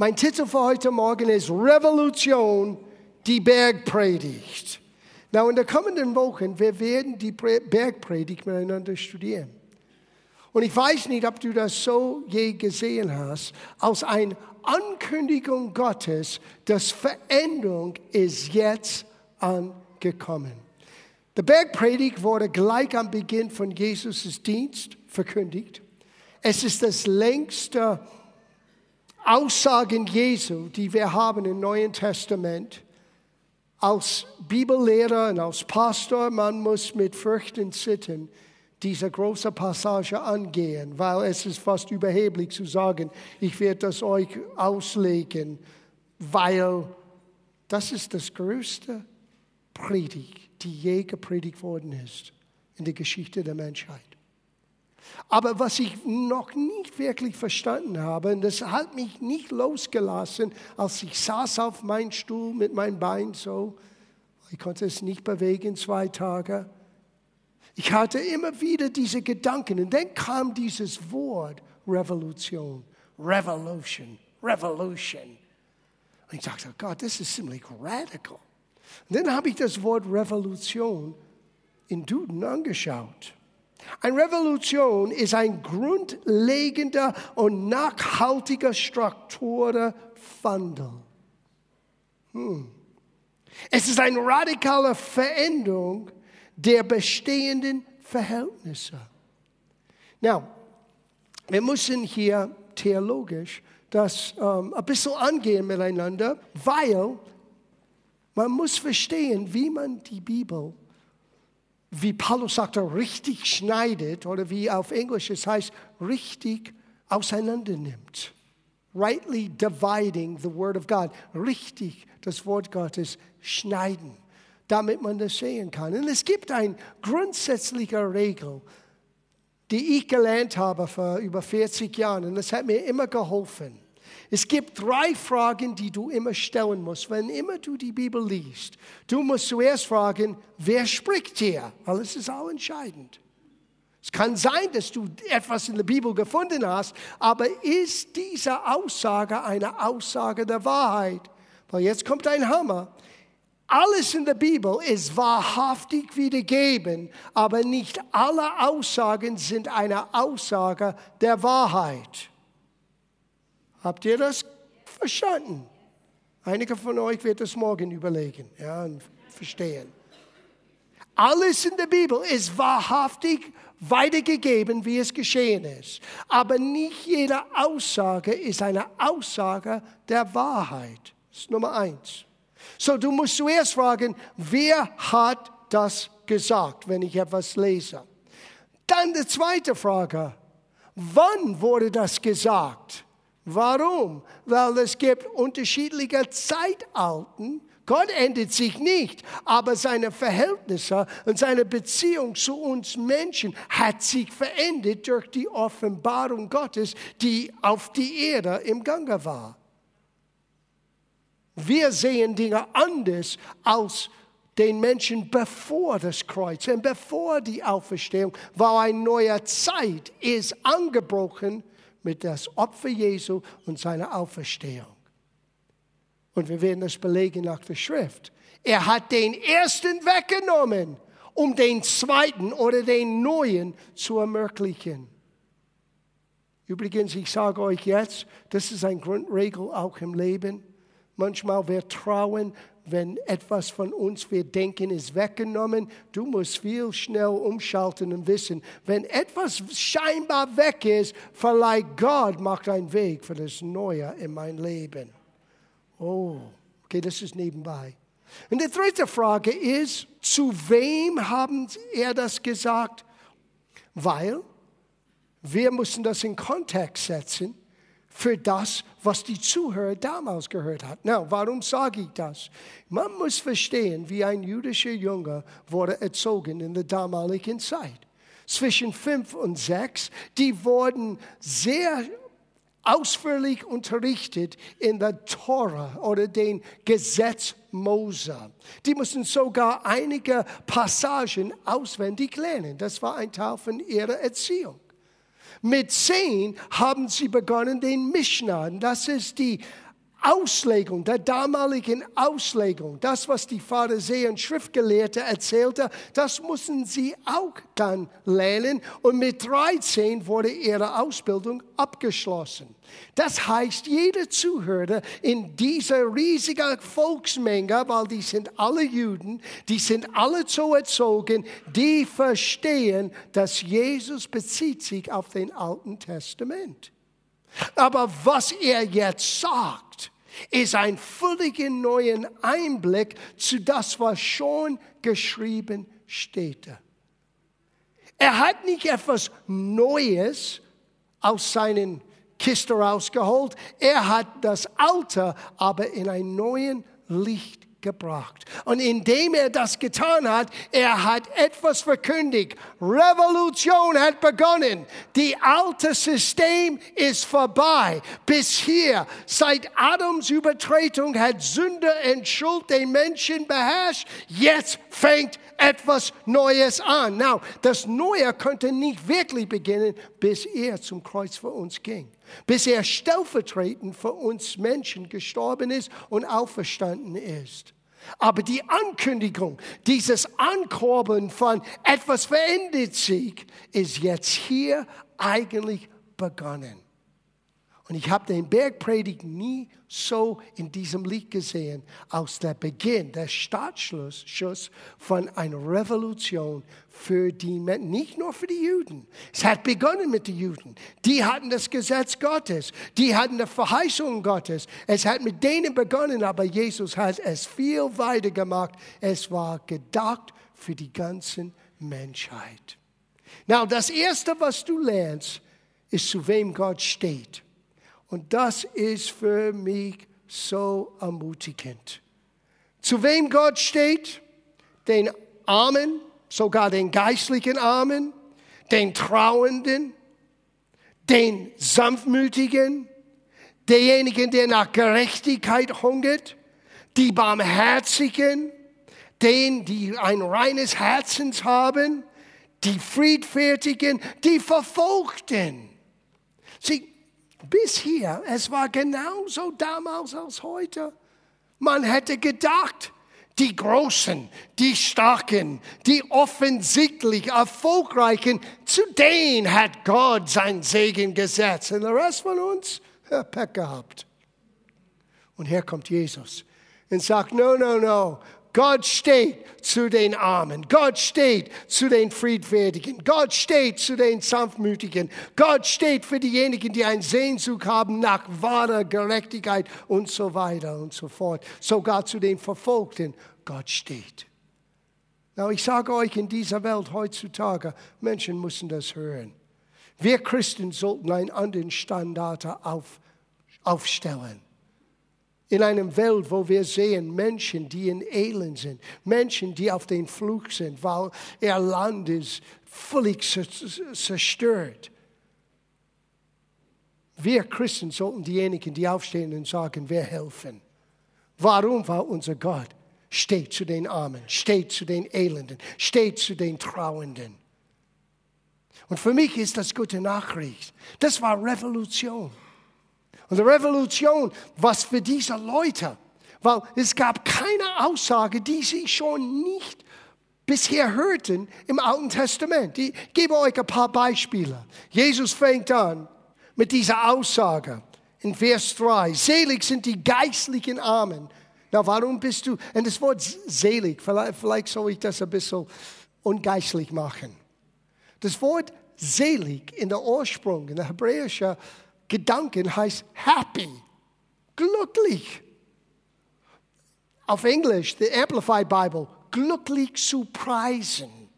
Mein Titel für heute Morgen ist Revolution, die Bergpredigt. Na, in den kommenden Wochen, wir werden die Bergpredigt miteinander studieren. Und ich weiß nicht, ob du das so je gesehen hast, als eine Ankündigung Gottes, dass Veränderung ist jetzt angekommen. Die Bergpredigt wurde gleich am Beginn von Jesus' Dienst verkündigt. Es ist das längste Aussagen Jesu, die wir haben im Neuen Testament. Als Bibellehrer und als Pastor, man muss mit Furcht und diese große Passage angehen, weil es ist fast überheblich zu sagen, ich werde das euch auslegen, weil das ist das größte Predigt, die je gepredigt worden ist in der Geschichte der Menschheit. Aber was ich noch nicht wirklich verstanden habe, und das hat mich nicht losgelassen, als ich saß auf meinem Stuhl mit meinem Bein so, ich konnte es nicht bewegen zwei Tage. Ich hatte immer wieder diese Gedanken und dann kam dieses Wort Revolution, Revolution, Revolution. Und ich dachte, Gott, das ist ziemlich radical. Und dann habe ich das Wort Revolution in Duden angeschaut. Eine Revolution ist ein grundlegender und nachhaltiger Strukturwandel. Hm. Es ist eine radikale Veränderung der bestehenden Verhältnisse. Now, wir müssen hier theologisch das ähm, ein bisschen angehen miteinander, weil man muss verstehen, wie man die Bibel wie Paulus sagte, richtig schneidet oder wie auf Englisch es heißt, richtig auseinander nimmt. Rightly dividing the word of God. Richtig das Wort Gottes schneiden, damit man das sehen kann. Und es gibt eine grundsätzliche Regel, die ich gelernt habe vor über 40 Jahren und das hat mir immer geholfen. Es gibt drei Fragen, die du immer stellen musst, wenn immer du die Bibel liest. Du musst zuerst fragen, wer spricht hier? Weil es ist auch entscheidend. Es kann sein, dass du etwas in der Bibel gefunden hast, aber ist diese Aussage eine Aussage der Wahrheit? Weil jetzt kommt ein Hammer. Alles in der Bibel ist wahrhaftig wiedergeben, aber nicht alle Aussagen sind eine Aussage der Wahrheit. Habt ihr das verstanden? Einige von euch wird das morgen überlegen ja, und verstehen. Alles in der Bibel ist wahrhaftig weitergegeben, wie es geschehen ist. Aber nicht jede Aussage ist eine Aussage der Wahrheit. Das ist Nummer eins. So, du musst zuerst fragen, wer hat das gesagt, wenn ich etwas lese? Dann die zweite Frage, wann wurde das gesagt? Warum? Weil es gibt unterschiedliche Zeitalten. Gott ändert sich nicht, aber seine Verhältnisse und seine Beziehung zu uns Menschen hat sich verändert durch die Offenbarung Gottes, die auf die Erde im Gange war. Wir sehen Dinge anders als den Menschen bevor das Kreuz und bevor die Auferstehung, weil eine neue Zeit ist angebrochen mit das Opfer Jesu und seiner Auferstehung. Und wir werden das belegen nach der Schrift. Er hat den ersten weggenommen, um den zweiten oder den neuen zu ermöglichen. Übrigens, ich sage euch jetzt, das ist eine Grundregel auch im Leben. Manchmal wir trauen wenn etwas von uns, wir denken, ist weggenommen, du musst viel schnell umschalten und wissen, wenn etwas scheinbar weg ist, vielleicht Gott macht einen Weg für das Neue in mein Leben. Oh, okay, das ist nebenbei. Und die dritte Frage ist, zu wem haben er das gesagt? Weil wir müssen das in Kontext setzen für das, was die Zuhörer damals gehört hat. Na, warum sage ich das? Man muss verstehen, wie ein jüdischer Junge wurde erzogen in der damaligen Zeit. Zwischen fünf und sechs, die wurden sehr ausführlich unterrichtet in der Tora oder den Gesetz Mose. Die mussten sogar einige Passagen auswendig lernen. Das war ein Teil von ihrer Erziehung. Mit zehn haben sie begonnen, den Mishnah, das ist die Auslegung, der damaligen Auslegung, das, was die Pharisäer und Schriftgelehrte erzählte, das mussten sie auch dann lernen. Und mit 13 wurde ihre Ausbildung abgeschlossen. Das heißt, jeder Zuhörer in dieser riesigen Volksmenge, weil die sind alle Juden, die sind alle so erzogen, die verstehen, dass Jesus bezieht sich auf den Alten Testament. Aber was er jetzt sagt, ist ein völlig neuen Einblick zu das, was schon geschrieben steht. Er hat nicht etwas Neues aus seinen Kiste rausgeholt. Er hat das Alte aber in ein neuen Licht gebracht. Und indem er das getan hat, er hat etwas verkündigt. Revolution hat begonnen. Die alte System ist vorbei. Bis hier, seit Adams Übertretung hat Sünde und Schuld den Menschen beherrscht. Jetzt fängt etwas Neues an. Now, das Neue könnte nicht wirklich beginnen, bis er zum Kreuz für uns ging. Bis er stellvertretend für uns Menschen gestorben ist und auferstanden ist. Aber die Ankündigung, dieses Ankurbeln von etwas verändert sich, ist jetzt hier eigentlich begonnen. Und ich habe den Bergpredigt nie so in diesem Lied gesehen, als der Beginn, der Startschuss von einer Revolution für die Menschen, nicht nur für die Juden. Es hat begonnen mit den Juden. Die hatten das Gesetz Gottes, die hatten die Verheißung Gottes. Es hat mit denen begonnen, aber Jesus hat es viel weiter gemacht. Es war gedacht für die ganze Menschheit. Now, das Erste, was du lernst, ist, zu wem Gott steht. Und das ist für mich so ermutigend. Zu wem Gott steht? Den Armen, sogar den geistlichen Armen, den Trauenden, den Sanftmütigen, derjenigen, der nach Gerechtigkeit hungert, die Barmherzigen, den, die ein reines Herzens haben, die Friedfertigen, die Verfolgten. Sie, bis hier, es war genauso damals als heute. Man hätte gedacht, die Großen, die Starken, die offensichtlich Erfolgreichen, zu denen hat Gott sein Segen gesetzt. Und der Rest von uns hat Pech gehabt. Und hier kommt Jesus und sagt, no, no, no, Gott steht zu den Armen. Gott steht zu den Friedfertigen. Gott steht zu den Sanftmütigen. Gott steht für diejenigen, die einen Sehnsucht haben nach wahrer Gerechtigkeit und so weiter und so fort. Sogar zu den Verfolgten. Gott steht. Now, ich sage euch, in dieser Welt heutzutage, Menschen müssen das hören. Wir Christen sollten einen anderen Standard auf, aufstellen in einer Welt, wo wir sehen Menschen, die in Elend sind, Menschen, die auf den Fluch sind, weil ihr Land ist völlig zerstört. Wir Christen sollten diejenigen, die aufstehen und sagen, wir helfen. Warum? Weil unser Gott steht zu den Armen, steht zu den Elenden, steht zu den Trauenden. Und für mich ist das gute Nachricht. Das war Revolution. Und die Revolution, was für diese Leute, weil es gab keine Aussage, die sie schon nicht bisher hörten im Alten Testament. Ich gebe euch ein paar Beispiele. Jesus fängt an mit dieser Aussage in Vers 3. Selig sind die geistlichen Armen. Na, warum bist du, und das Wort selig, vielleicht, vielleicht soll ich das ein bisschen ungeistlich machen. Das Wort selig in der Ursprung, in der hebräischen Gedanken heißt happy, glücklich. Auf Englisch, the Amplified Bible, glücklich zu preisen.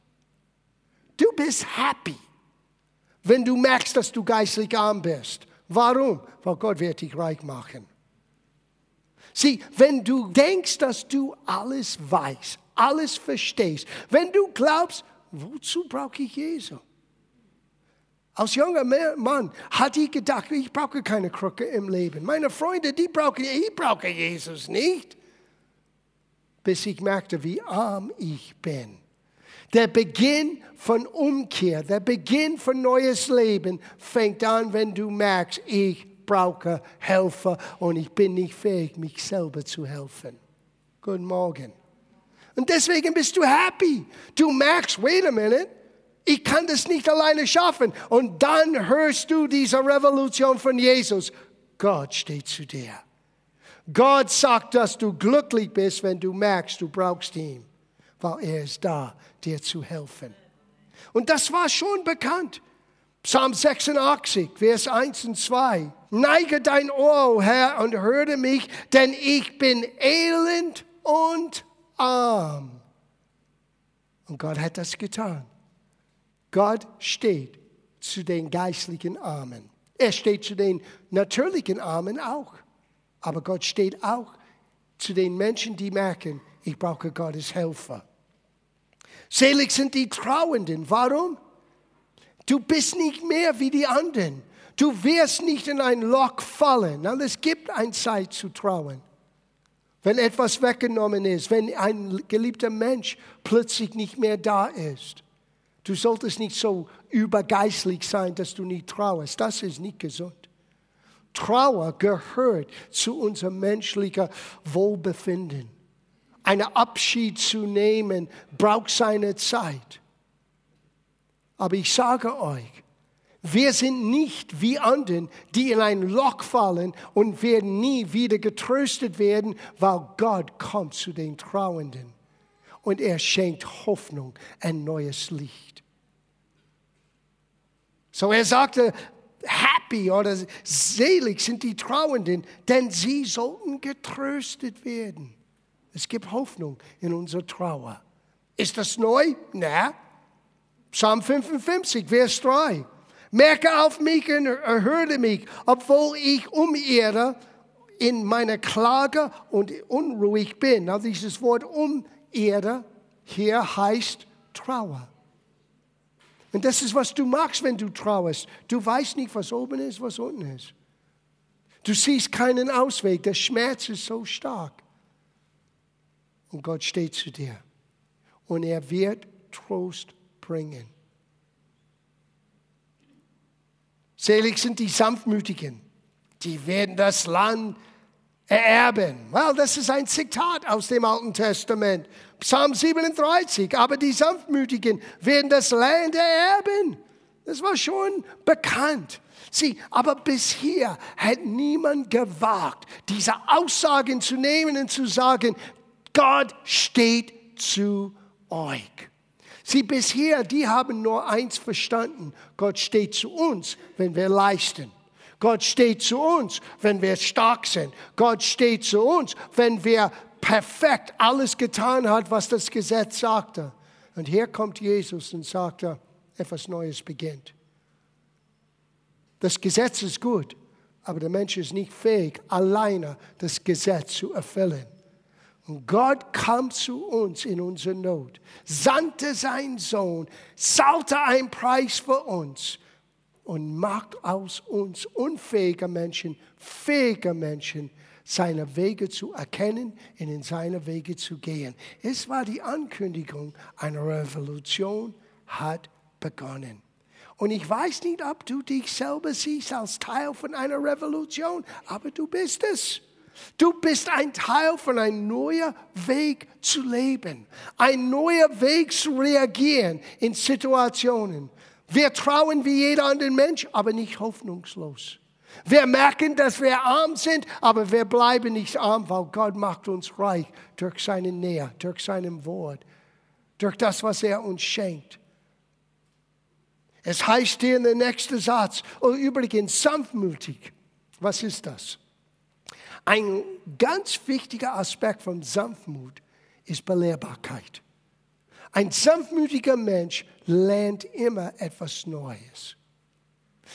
Du bist happy, wenn du merkst, dass du geistlich arm bist. Warum? Weil Gott wird dich reich machen. Sieh, wenn du denkst, dass du alles weißt, alles verstehst, wenn du glaubst, wozu brauche ich Jesus? Als junger Mann hat ich gedacht, ich brauche keine Krücke im Leben. Meine Freunde, die brauchen, ich brauche Jesus nicht. Bis ich merkte, wie arm ich bin. Der Beginn von Umkehr, der Beginn von neues Leben fängt an, wenn du merkst, ich brauche Helfer und ich bin nicht fähig, mich selber zu helfen. Guten Morgen. Und deswegen bist du happy. Du merkst, wait a minute, ich kann das nicht alleine schaffen. Und dann hörst du diese Revolution von Jesus. Gott steht zu dir. Gott sagt, dass du glücklich bist, wenn du merkst, du brauchst ihn, weil er ist da, dir zu helfen. Und das war schon bekannt. Psalm 86, Vers 1 und 2. Neige dein Ohr, Herr, und höre mich, denn ich bin elend und arm. Und Gott hat das getan. Gott steht zu den geistlichen Armen. Er steht zu den natürlichen Armen auch. Aber Gott steht auch zu den Menschen, die merken, ich brauche Gottes Helfer. Selig sind die Trauenden. Warum? Du bist nicht mehr wie die anderen. Du wirst nicht in ein Loch fallen. Und es gibt eine Zeit zu trauen. Wenn etwas weggenommen ist, wenn ein geliebter Mensch plötzlich nicht mehr da ist. Du solltest nicht so übergeistlich sein, dass du nicht trauerst. Das ist nicht gesund. Trauer gehört zu unserem menschlichen Wohlbefinden. Ein Abschied zu nehmen braucht seine Zeit. Aber ich sage euch, wir sind nicht wie anderen, die in ein Loch fallen und werden nie wieder getröstet werden, weil Gott kommt zu den Trauenden und er schenkt Hoffnung, ein neues Licht. So er sagte, happy oder selig sind die Trauenden, denn sie sollten getröstet werden. Es gibt Hoffnung in unserer Trauer. Ist das neu? Na. Psalm 55, Vers 3. Merke auf mich und erhöre mich, obwohl ich umehre in meiner Klage und unruhig bin. Also dieses Wort umehre hier heißt Trauer. Und das ist, was du machst, wenn du trauerst. Du weißt nicht, was oben ist, was unten ist. Du siehst keinen Ausweg. Der Schmerz ist so stark. Und Gott steht zu dir. Und er wird Trost bringen. Selig sind die Sanftmütigen, die werden das Land ererben. Well, das ist ein Zitat aus dem Alten Testament. Psalm 37. Aber die Sanftmütigen werden das Land ererben. Das war schon bekannt. Sieh, aber bisher hat niemand gewagt, diese Aussagen zu nehmen und zu sagen, Gott steht zu euch. Sie bisher, die haben nur eins verstanden. Gott steht zu uns, wenn wir leisten. Gott steht zu uns, wenn wir stark sind. Gott steht zu uns, wenn wir perfekt alles getan haben, was das Gesetz sagte. Und hier kommt Jesus und sagte, etwas Neues beginnt. Das Gesetz ist gut, aber der Mensch ist nicht fähig, alleine das Gesetz zu erfüllen. Und Gott kam zu uns in unserer Not, sandte seinen Sohn, zahlte einen Preis für uns und macht aus uns unfähige Menschen fähige Menschen, seine Wege zu erkennen und in seine Wege zu gehen. Es war die Ankündigung, eine Revolution hat begonnen. Und ich weiß nicht, ob du dich selber siehst als Teil von einer Revolution, aber du bist es. Du bist ein Teil von einem neuen Weg zu leben, ein neuer Weg zu reagieren in Situationen. Wir trauen wie jeder andere Mensch, aber nicht hoffnungslos. Wir merken, dass wir arm sind, aber wir bleiben nicht arm, weil Gott macht uns reich durch seine Nähe, durch sein Wort, durch das, was er uns schenkt. Es heißt hier in der nächsten Satz, oh, übrigens sanftmütig. Was ist das? Ein ganz wichtiger Aspekt von Sanftmut ist Belehrbarkeit. Ein sanftmütiger Mensch lernt immer etwas Neues.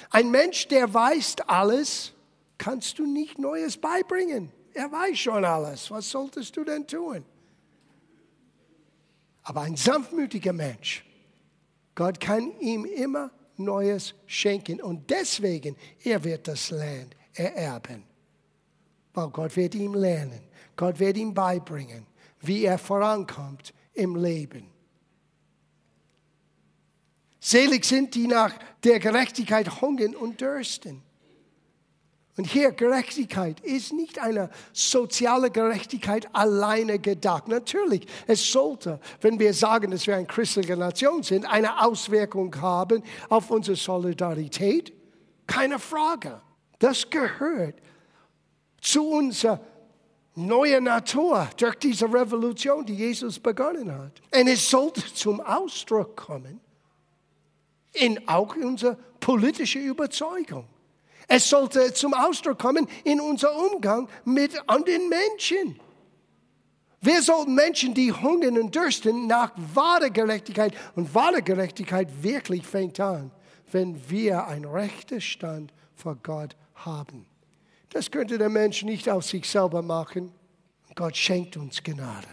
Ein Mensch, der weiß alles, kannst du nicht Neues beibringen. Er weiß schon alles. Was solltest du denn tun? Aber ein sanftmütiger Mensch, Gott kann ihm immer Neues schenken und deswegen, er wird das Land ererben. Weil Gott wird ihm lernen. Gott wird ihm beibringen, wie er vorankommt im Leben. Selig sind die nach der Gerechtigkeit hungern und dürsten. Und hier Gerechtigkeit ist nicht eine soziale Gerechtigkeit alleine gedacht. Natürlich, es sollte, wenn wir sagen, dass wir eine christliche Nation sind, eine Auswirkung haben auf unsere Solidarität. Keine Frage. Das gehört zu unserer neuen Natur durch diese Revolution, die Jesus begonnen hat. Und es sollte zum Ausdruck kommen in auch unserer politischen Überzeugung. Es sollte zum Ausdruck kommen in unserem Umgang mit anderen Menschen. Wir sollten Menschen, die hungern und dürsten nach wahrer Gerechtigkeit, und wahre Gerechtigkeit wirklich fängt an, wenn wir einen rechten Stand vor Gott haben. Das könnte der Mensch nicht aus sich selber machen. Gott schenkt uns Gnade.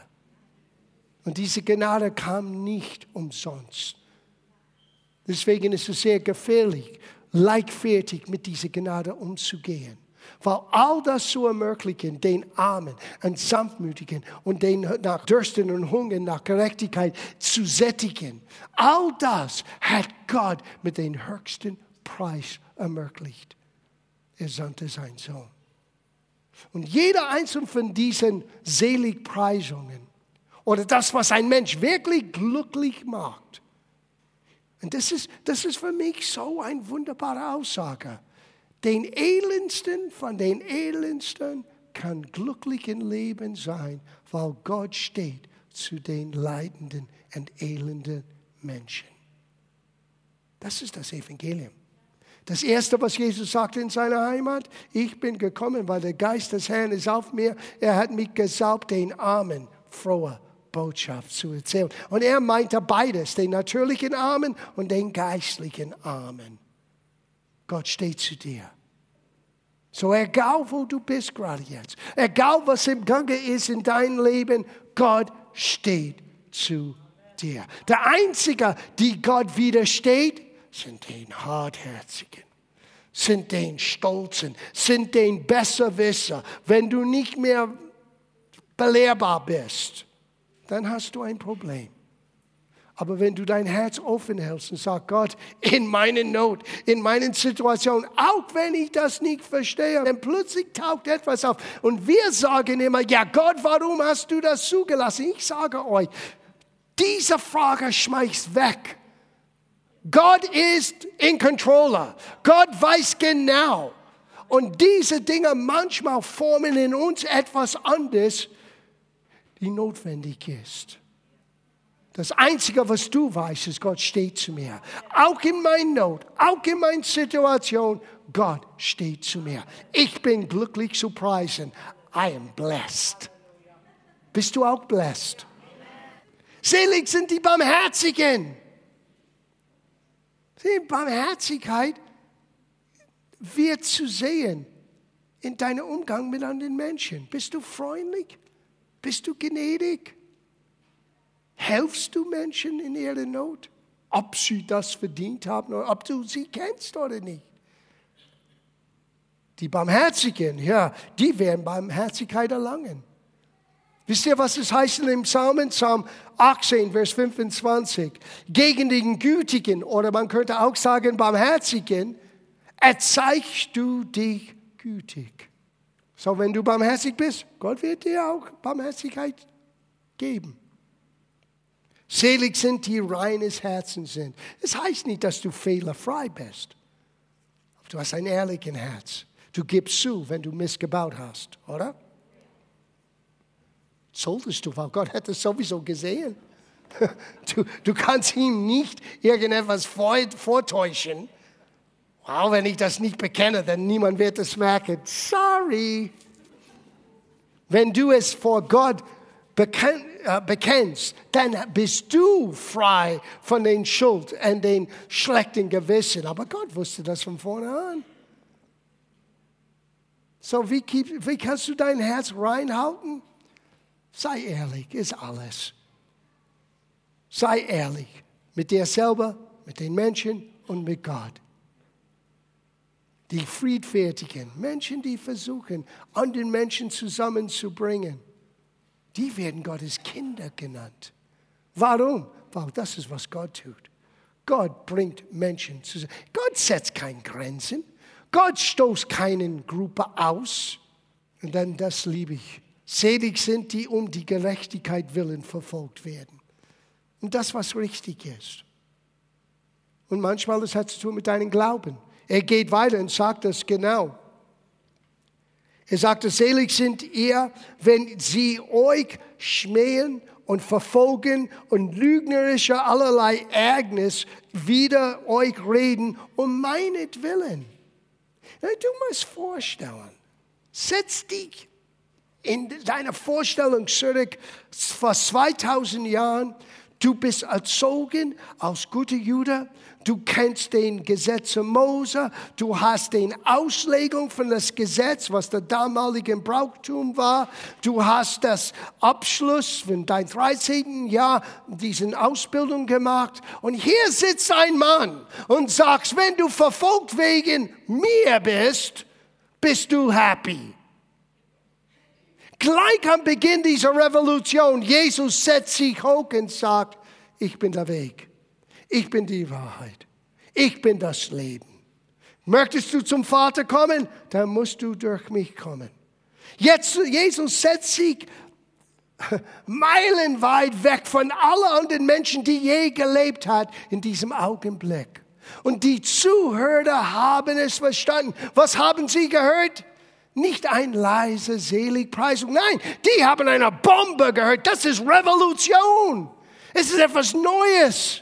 Und diese Gnade kam nicht umsonst. Deswegen ist es sehr gefährlich, leichtfertig mit dieser Gnade umzugehen. Weil all das zu ermöglichen, den Armen und Sanftmütigen und den nach Dürsten und Hunger nach Gerechtigkeit zu sättigen, all das hat Gott mit dem höchsten Preis ermöglicht. Er sandte seinen Sohn. Und jeder einzelne von diesen Seligpreisungen oder das, was ein Mensch wirklich glücklich macht, und das ist, das ist für mich so eine wunderbare Aussage. Den Elendsten von den Elendsten kann glücklich im Leben sein, weil Gott steht zu den leidenden und elenden Menschen. Das ist das Evangelium. Das Erste, was Jesus sagte in seiner Heimat, ich bin gekommen, weil der Geist des Herrn ist auf mir. Er hat mich gesaugt, den Armen frohe Botschaft zu erzählen. Und er meinte beides, den natürlichen Armen und den geistlichen Armen. Gott steht zu dir. So egal, wo du bist gerade jetzt, egal, was im Gange ist in deinem Leben, Gott steht zu dir. Der Einzige, die Gott widersteht, sind den Hartherzigen, sind den Stolzen, sind den Besserwisser. Wenn du nicht mehr belehrbar bist, dann hast du ein Problem. Aber wenn du dein Herz offen hältst und sagst, Gott, in meiner Not, in meinen Situationen, auch wenn ich das nicht verstehe, dann plötzlich taucht etwas auf. Und wir sagen immer, ja Gott, warum hast du das zugelassen? Ich sage euch, diese Frage schmeißt weg. Gott ist in Controller. Gott weiß genau. Und diese Dinge manchmal formen in uns etwas anderes, die notwendig ist. Das Einzige, was du weißt, ist, Gott steht zu mir. Auch in meiner Not, auch in meiner Situation, Gott steht zu mir. Ich bin glücklich zu preisen. I am blessed. Bist du auch blessed? Selig sind die Barmherzigen. Die Barmherzigkeit wird zu sehen in deinem Umgang mit anderen Menschen. Bist du freundlich? Bist du gnädig? Helfst du Menschen in ihrer Not? Ob sie das verdient haben oder ob du sie kennst oder nicht. Die Barmherzigen, ja, die werden Barmherzigkeit erlangen. Wisst ihr, was es heißt im Psalmen? Psalm 18, Vers 25. Gegen den Gütigen, oder man könnte auch sagen Barmherzigen, erzeigst du dich gütig. So, wenn du barmherzig bist, Gott wird dir auch Barmherzigkeit geben. Selig sind die reines Herzen sind. Es das heißt nicht, dass du fehlerfrei bist. Du hast ein ehrliches Herz. Du gibst zu, wenn du missgebaut hast, oder? Solltest du, weil Gott hat es sowieso gesehen. Du, du kannst ihm nicht irgendetwas vortäuschen. Wow, wenn ich das nicht bekenne, dann niemand wird es merken. Sorry. Wenn du es vor Gott äh, bekennst, dann bist du frei von den Schuld und den schlechten Gewissen. Aber Gott wusste das von vorne an. So, wie, wie kannst du dein Herz reinhalten? Sei ehrlich, ist alles. Sei ehrlich mit dir selber, mit den Menschen und mit Gott die friedfertigen, Menschen, die versuchen, anderen Menschen zusammenzubringen, die werden Gottes Kinder genannt. Warum? Weil das ist, was Gott tut. Gott bringt Menschen zusammen. Gott setzt keine Grenzen. Gott stoßt keinen Gruppe aus. Und dann, das liebe ich. Selig sind die, um die Gerechtigkeit willen verfolgt werden. Und das, was richtig ist. Und manchmal, das hat zu tun mit deinem Glauben. Er geht weiter und sagt das genau. Er sagte, selig sind ihr, wenn sie euch schmähen und verfolgen und lügnerische allerlei Ärgernis wieder euch reden um meinetwillen. Du musst vorstellen, setz dich in deiner Vorstellung zurück vor 2000 Jahren. Du bist erzogen als guter Jude Du kennst den Gesetze Mose, du hast den Auslegung von das Gesetz, was der damalige Brauchtum war. Du hast das Abschluss von dein 13. Jahr diesen Ausbildung gemacht. Und hier sitzt ein Mann und sagst, wenn du verfolgt wegen mir bist, bist du happy. Gleich am Beginn dieser Revolution, Jesus setzt sich hoch und sagt, ich bin der Weg. Ich bin die Wahrheit. Ich bin das Leben. Möchtest du zum Vater kommen, dann musst du durch mich kommen. Jetzt, Jesus setzt sich meilenweit weg von allen anderen Menschen, die je gelebt hat in diesem Augenblick. Und die Zuhörer haben es verstanden. Was haben sie gehört? Nicht ein leise Seligpreisung. Nein, die haben eine Bombe gehört. Das ist Revolution. Es ist etwas Neues.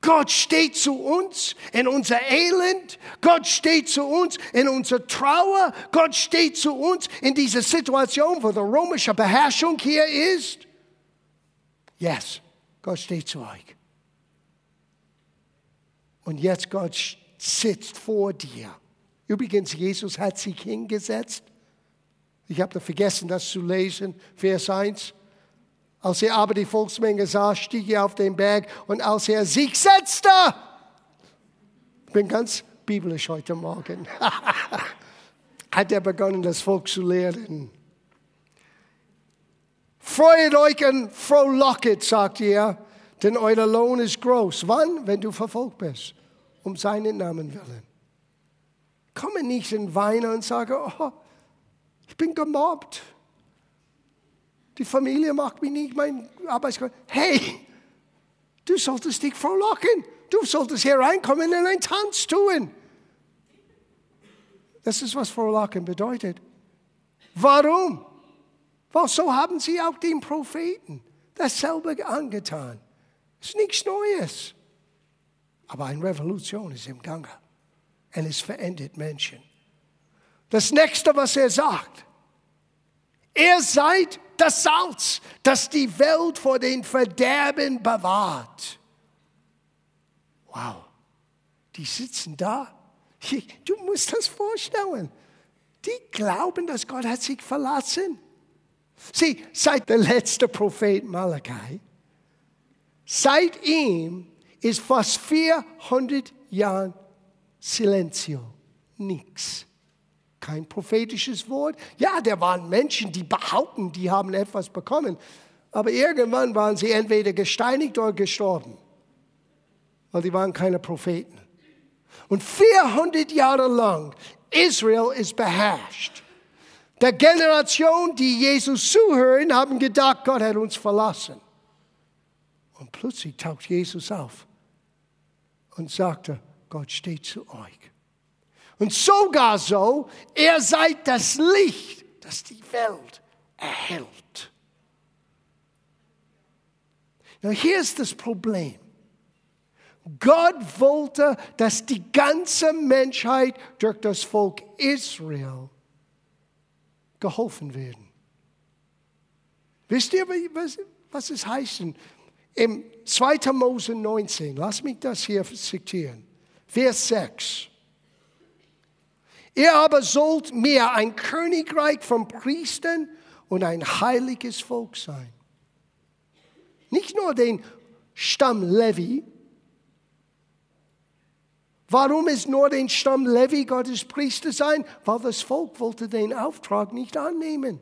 Gott steht zu uns in unser Elend. Gott steht zu uns in unserer Trauer. Gott steht zu uns in dieser Situation, wo die römische Beherrschung hier ist. Yes, Gott steht zu euch. Und jetzt Gott sitzt vor dir. Übrigens, Jesus hat sich hingesetzt. Ich habe vergessen, das zu lesen. Vers 1. Als er aber die Volksmenge sah, stieg er auf den Berg und als er sich setzte, ich bin ganz biblisch heute Morgen, hat er begonnen, das Volk zu lehren. Freut euch und frohlocket, sagt er, denn euer Lohn ist groß. Wann? Wenn du verfolgt bist, um seinen Namen willen. Komme nicht in Weine und sage, oh, ich bin gemobbt. Die Familie macht mich nicht mein Arbeitskollege. Hey, du solltest dich frohlocken. Du solltest hier reinkommen und einen Tanz tun. Das ist, was frohlocken bedeutet. Warum? Weil so haben sie auch den Propheten dasselbe angetan. Es ist nichts Neues. Aber eine Revolution ist im Gange. Und es verändert Menschen. Das nächste, was er sagt, Ihr seid das Salz, das die Welt vor den Verderben bewahrt. Wow, die sitzen da. Du musst das vorstellen. Die glauben, dass Gott hat sich verlassen. Sieh, seit der letzte Prophet Malachi, seit ihm ist fast 400 Jahren Silenzio, nichts kein prophetisches Wort. Ja, da waren Menschen, die behaupten, die haben etwas bekommen. Aber irgendwann waren sie entweder gesteinigt oder gestorben. Weil die waren keine Propheten. Und 400 Jahre lang, Israel ist beherrscht. Der Generation, die Jesus zuhören, haben gedacht, Gott hat uns verlassen. Und plötzlich taucht Jesus auf und sagte, Gott steht zu euch. Und sogar so, ihr seid das Licht, das die Welt erhält. Now, hier ist das Problem. Gott wollte, dass die ganze Menschheit durch das Volk Israel geholfen werden. Wisst ihr, was, was es heißt? Im 2. Mose 19, lass mich das hier zitieren, Vers 6. Ihr aber sollt mir ein Königreich von Priestern und ein heiliges Volk sein. Nicht nur den Stamm Levi. Warum ist nur den Stamm Levi Gottes Priester sein? Weil das Volk wollte den Auftrag nicht annehmen.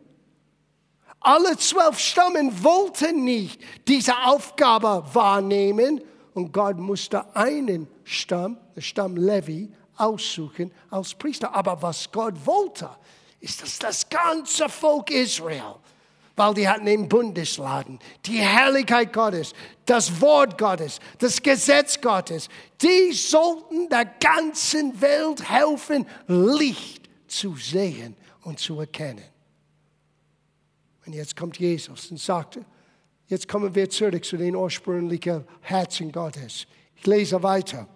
Alle zwölf Stammen wollten nicht diese Aufgabe wahrnehmen und Gott musste einen Stamm, der Stamm Levi, aussuchen als Priester. Aber was Gott wollte, ist, dass das ganze Volk Israel, weil die hatten den Bundesladen, die Herrlichkeit Gottes, das Wort Gottes, das Gesetz Gottes, die sollten der ganzen Welt helfen, Licht zu sehen und zu erkennen. Und jetzt kommt Jesus und sagt, jetzt kommen wir zurück zu den ursprünglichen Herzen Gottes. Ich lese weiter.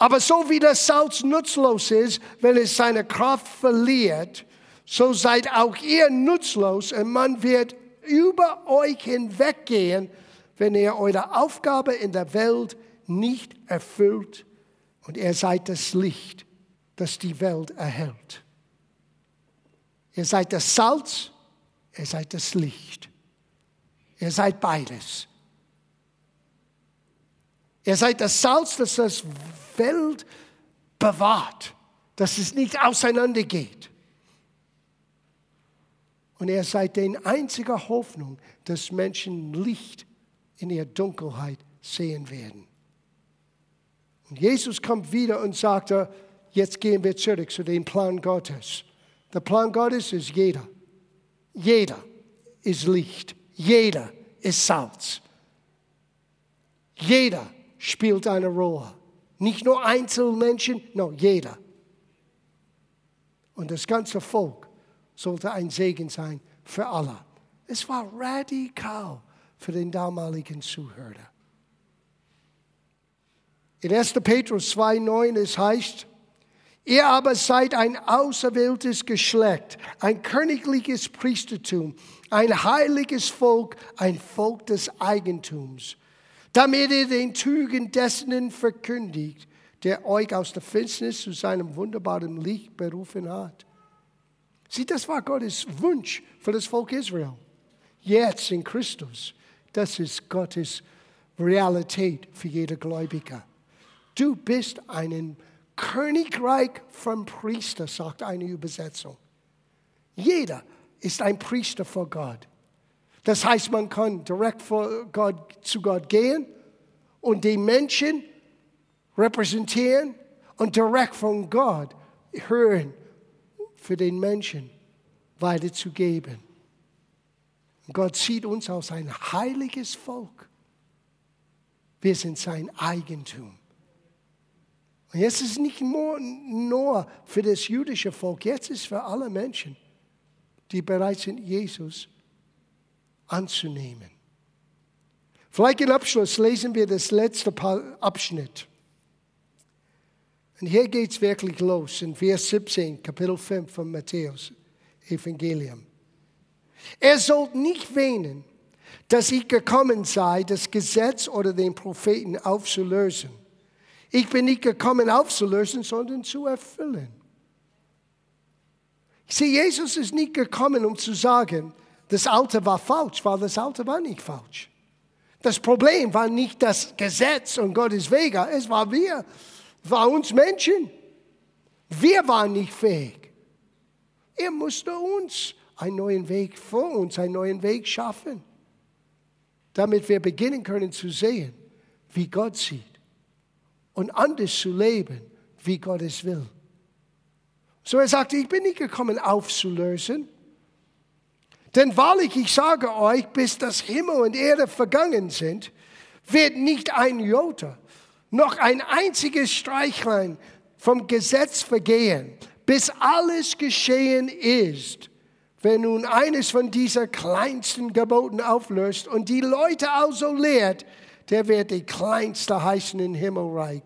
Aber so wie das Salz nutzlos ist, wenn es seine Kraft verliert, so seid auch ihr nutzlos und man wird über euch hinweggehen, wenn ihr eure Aufgabe in der Welt nicht erfüllt und ihr seid das Licht, das die Welt erhält. Ihr seid das Salz, ihr seid das Licht. Ihr seid beides. Ihr seid das Salz, das das Welt bewahrt, dass es nicht auseinandergeht. Und ihr seid die einzige Hoffnung, dass Menschen Licht in ihrer Dunkelheit sehen werden. Und Jesus kommt wieder und sagt, jetzt gehen wir zurück zu dem Plan Gottes. Der Plan Gottes ist jeder. Jeder ist Licht. Jeder ist Salz. Jeder spielt eine Rolle. Nicht nur Einzelmenschen, no, jeder. Und das ganze Volk sollte ein Segen sein für alle. Es war radikal für den damaligen Zuhörer. In 1. Petrus 2,9 es heißt, Ihr aber seid ein auserwähltes Geschlecht, ein königliches Priestertum, ein heiliges Volk, ein Volk des Eigentums, damit ihr den Tugend dessen verkündigt, der euch aus der Finsternis zu seinem wunderbaren Licht berufen hat. Sieh, das war Gottes Wunsch für das Volk Israel. Jetzt in Christus. Das ist Gottes Realität für jede Gläubige. Du bist ein Königreich von Priester, sagt eine Übersetzung. Jeder ist ein Priester vor Gott. Das heißt, man kann direkt Gott, zu Gott gehen und die Menschen repräsentieren und direkt von Gott hören, für den Menschen weiterzugeben. Gott sieht uns als ein heiliges Volk. Wir sind sein Eigentum. Und jetzt ist es nicht nur, nur für das jüdische Volk, jetzt ist es für alle Menschen, die bereit sind, Jesus anzunehmen. Vielleicht im Abschluss lesen wir das letzte Abschnitt. Und hier geht es wirklich los in Vers 17, Kapitel 5 von Matthäus Evangelium. Er soll nicht wähnen, dass ich gekommen sei, das Gesetz oder den Propheten aufzulösen. Ich bin nicht gekommen aufzulösen, sondern zu erfüllen. Ich sehe, Jesus ist nicht gekommen, um zu sagen, das Alte war falsch, weil das Alte war nicht falsch. Das Problem war nicht das Gesetz und Gottes Wege, es war wir war uns Menschen. Wir waren nicht fähig. Er musste uns einen neuen Weg vor uns, einen neuen Weg schaffen, damit wir beginnen können zu sehen, wie Gott sieht und anders zu leben, wie Gott es will. So er sagte, ich bin nicht gekommen aufzulösen, denn wahrlich, ich sage euch, bis das Himmel und Erde vergangen sind, wird nicht ein Jota noch ein einziges Streichlein vom Gesetz vergehen, bis alles geschehen ist. Wenn nun eines von dieser kleinsten Geboten auflöst und die Leute also lehrt, der wird die kleinste heißen im Himmelreich.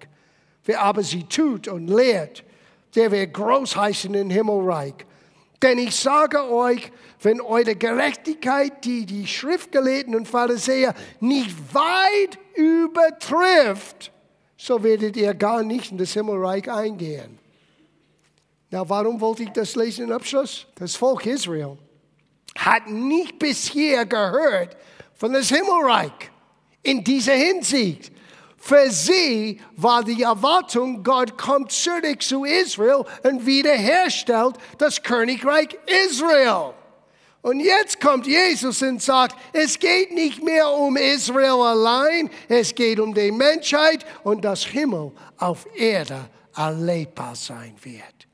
Wer aber sie tut und lehrt, der wird groß heißen im Himmelreich. Denn ich sage euch, wenn eure Gerechtigkeit, die die Schriftgelehrten und Pharisäer nicht weit übertrifft, so werdet ihr gar nicht in das Himmelreich eingehen. Na, warum wollte ich das lesen im Abschluss? Das Volk Israel hat nicht bisher gehört von das Himmelreich in dieser Hinsicht. Für sie war die Erwartung, Gott kommt zurück zu Israel und wiederherstellt das Königreich Israel. Und jetzt kommt Jesus und sagt, es geht nicht mehr um Israel allein, es geht um die Menschheit und das Himmel auf Erde erlebbar sein wird.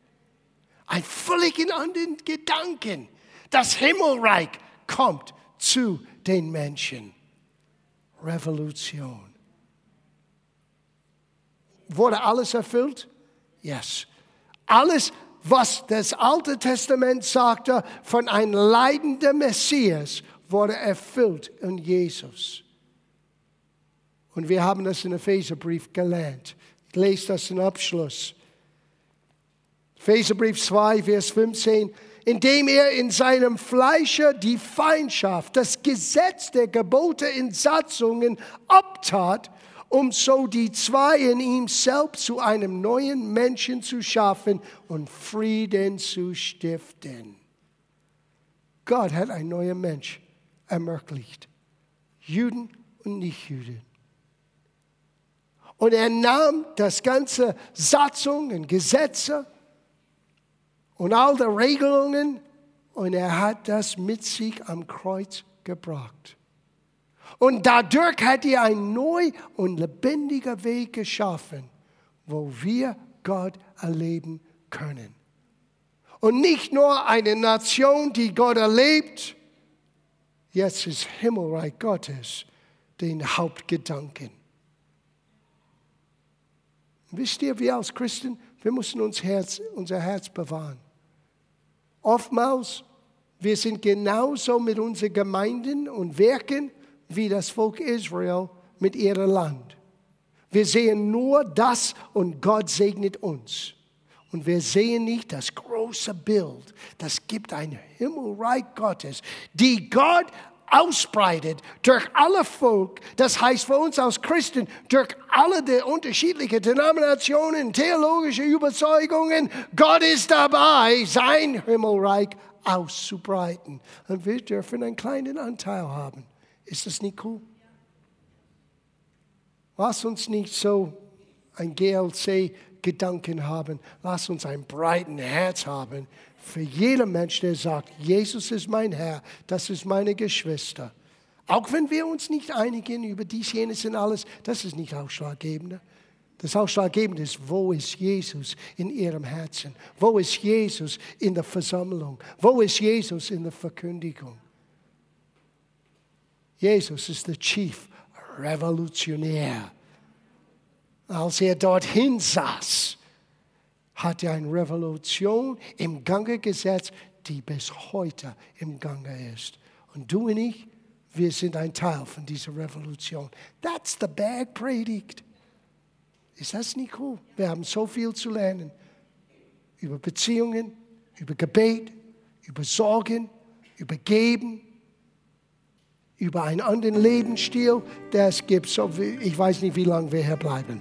Ein völlig anderen Gedanken. Das Himmelreich kommt zu den Menschen. Revolution. Wurde alles erfüllt? Yes. Alles, was das Alte Testament sagte von einem leidenden Messias, wurde erfüllt in Jesus. Und wir haben das in Epheserbrief gelernt. Ich lese das im Abschluss. Epheserbrief 2, Vers 15 indem er in seinem Fleische die Feindschaft, das Gesetz der Gebote in Satzungen abtat, um so die zwei in ihm selbst zu einem neuen Menschen zu schaffen und Frieden zu stiften. Gott hat ein neuer Mensch ermöglicht. Juden und Nichtjuden. Und er nahm das ganze Satzungen, Gesetze, und all die Regelungen und er hat das mit sich am Kreuz gebracht. Und dadurch hat er einen neu und lebendiger Weg geschaffen, wo wir Gott erleben können. Und nicht nur eine Nation, die Gott erlebt, jetzt ist Himmelreich Gottes den Hauptgedanken. Wisst ihr, wir als Christen, wir müssen uns Herz, unser Herz bewahren. Oftmals, wir sind genauso mit unseren Gemeinden und Werken wie das Volk Israel mit ihrem Land. Wir sehen nur das und Gott segnet uns. Und wir sehen nicht das große Bild. Das gibt ein Himmelreich Gottes, die Gott ausbreitet durch alle Volk, das heißt für uns als Christen, durch alle die unterschiedlichen Denominationen, theologische Überzeugungen, Gott ist dabei, sein Himmelreich auszubreiten. Und wir dürfen einen kleinen Anteil haben. Ist das nicht cool? Lass uns nicht so ein GLC-Gedanken haben. Lass uns ein breiten Herz haben für jeden Mensch, der sagt, Jesus ist mein Herr, das ist meine Geschwister. Auch wenn wir uns nicht einigen über dies, jenes und alles, das ist nicht ausschlaggebend. Das Ausschlaggebende ist, wo ist Jesus in ihrem Herzen? Wo ist Jesus in der Versammlung? Wo ist Jesus in der Verkündigung? Jesus ist der Chief Revolutionär. Als er dorthin saß, hat er eine Revolution im Gange gesetzt, die bis heute im Gange ist. Und du und ich, wir sind ein Teil von dieser Revolution. That's the Bergpredigt. Ist das nicht cool? Wir haben so viel zu lernen über Beziehungen, über Gebet, über Sorgen, über Geben, über einen anderen Lebensstil. Das gibt so, ich weiß nicht, wie lange wir hier bleiben.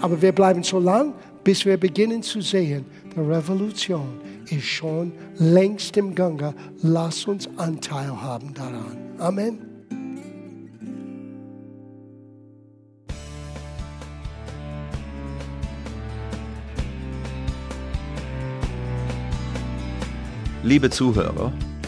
Aber wir bleiben so lang, bis wir beginnen zu sehen, die Revolution ist schon längst im Gange. Lass uns Anteil haben daran. Amen. Liebe Zuhörer,